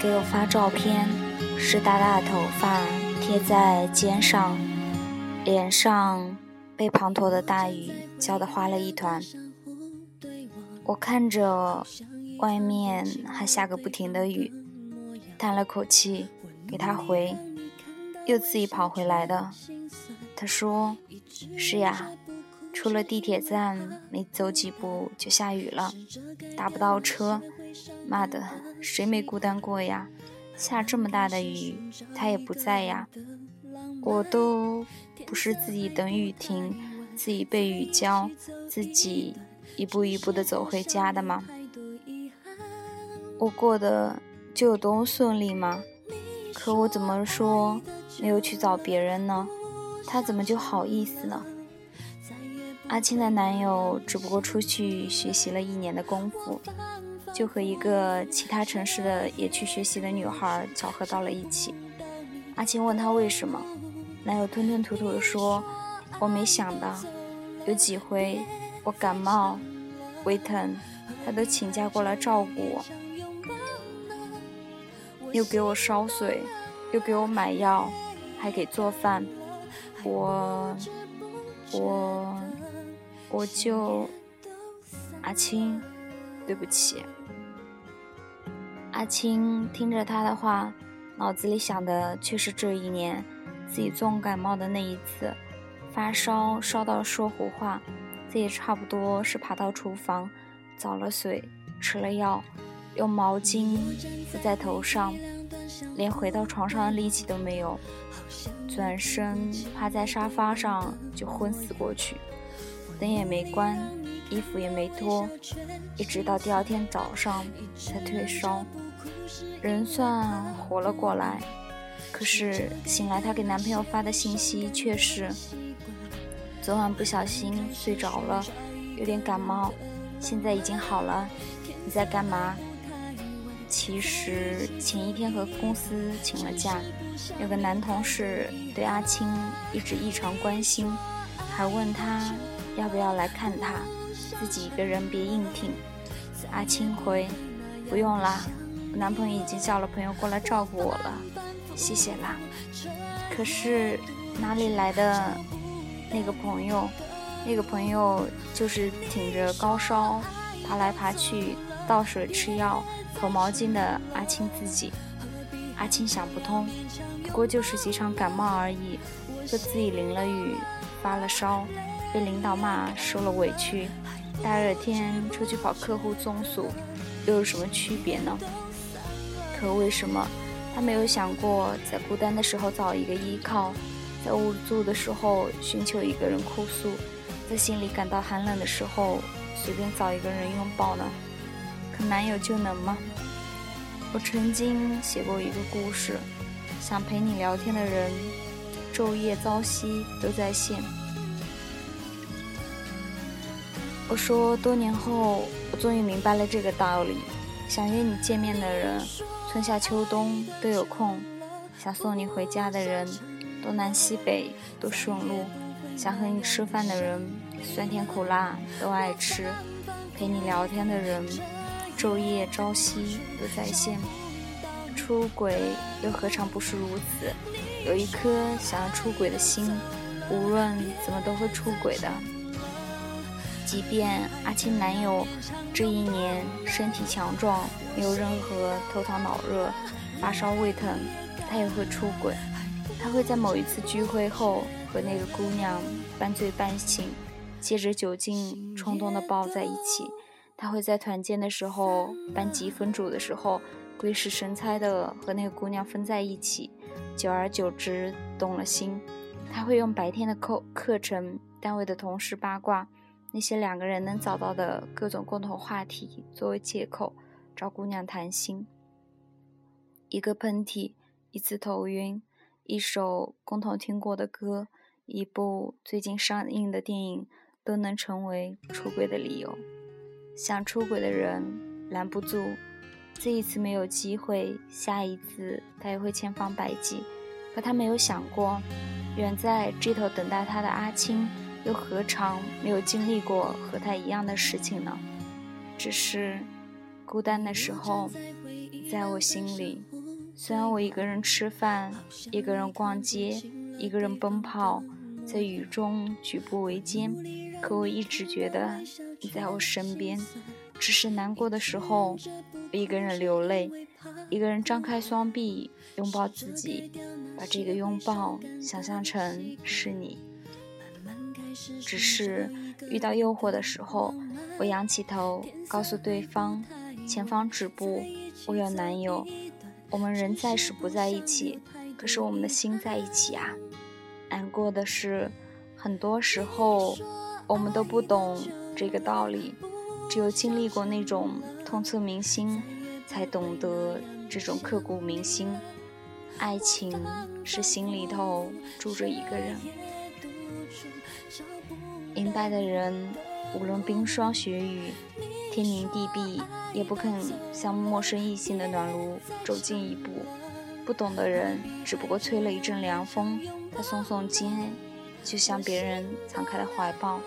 给我发照片，湿哒哒的头发贴在肩上，脸上被滂沱的大雨浇得花了一团。我看着外面还下个不停的雨，叹了口气，给他回，又自己跑回来的。他说：“是呀。”出了地铁站，没走几步就下雨了，打不到车。妈的，谁没孤单过呀？下这么大的雨，他也不在呀。我都不是自己等雨停，自己被雨浇，自己一步一步的走回家的吗？我过得就有多顺利吗？可我怎么说没有去找别人呢？他怎么就好意思呢？阿青的男友只不过出去学习了一年的功夫，就和一个其他城市的也去学习的女孩巧合到了一起。阿青问他为什么，男友吞吞吐吐地说：“我没想到，有几回我感冒、胃疼，他都请假过来照顾我，又给我烧水，又给我买药，还给做饭。我，我。”我就阿青，对不起。阿青听着他的话，脑子里想的却是这一年自己重感冒的那一次，发烧烧到说胡话，自己差不多是爬到厨房找了水，吃了药，用毛巾敷在头上，连回到床上的力气都没有，转身趴在沙发上就昏死过去。灯也没关，衣服也没脱，一直到第二天早上才退烧，人算活了过来。可是醒来，她给男朋友发的信息却是：昨晚不小心睡着了，有点感冒，现在已经好了。你在干嘛？其实前一天和公司请了假，有个男同事对阿青一直异常关心，还问他。要不要来看他？自己一个人别硬挺。阿青回：不用啦，我男朋友已经叫了朋友过来照顾我了，谢谢啦。可是哪里来的那个朋友？那个朋友就是挺着高烧爬来爬去倒水吃药投毛巾的阿青自己。阿青想不通，不过就是几场感冒而已，就自己淋了雨发了烧。被领导骂，受了委屈，大热天出去跑客户综述，又有什么区别呢？可为什么他没有想过，在孤单的时候找一个依靠，在无助的时候寻求一个人哭诉，在心里感到寒冷的时候随便找一个人拥抱呢？可男友就能吗？我曾经写过一个故事，想陪你聊天的人，昼夜朝夕都在线。我说，多年后，我终于明白了这个道理：想约你见面的人，春夏秋冬都有空；想送你回家的人，东南西北都顺路；想和你吃饭的人，酸甜苦辣都爱吃；陪你聊天的人，昼夜朝夕都在线。出轨又何尝不是如此？有一颗想要出轨的心，无论怎么都会出轨的。即便阿青男友这一年身体强壮，没有任何头疼脑热、发烧胃疼，他也会出轨。他会在某一次聚会后和那个姑娘半醉半醒，借着酒劲冲动的抱在一起。他会在团建的时候、班级分组的时候，鬼使神差的和那个姑娘分在一起，久而久之动了心。他会用白天的课课程、单位的同事八卦。那些两个人能找到的各种共同话题作为借口找姑娘谈心，一个喷嚏，一次头晕，一首共同听过的歌，一部最近上映的电影，都能成为出轨的理由。想出轨的人拦不住，这一次没有机会，下一次他也会千方百计。可他没有想过，远在这头等待他的阿青。又何尝没有经历过和他一样的事情呢？只是孤单的时候，在我心里。虽然我一个人吃饭，一个人逛街，一个人奔跑，在雨中举步维艰，可我一直觉得你在我身边。只是难过的时候，一个人流泪，一个人张开双臂拥抱自己，把这个拥抱想象成是你。只是遇到诱惑的时候，我仰起头，告诉对方：前方止步，我有男友。我们人暂时不在一起，可是我们的心在一起啊。难过的是，很多时候我们都不懂这个道理，只有经历过那种痛彻铭心，才懂得这种刻骨铭心。爱情是心里头住着一个人，明白的人，无论冰霜雪雨。天宁地闭，也不肯向陌生异性的暖炉走近一步。不懂的人，只不过吹了一阵凉风，他耸耸肩，就像别人敞开的怀抱。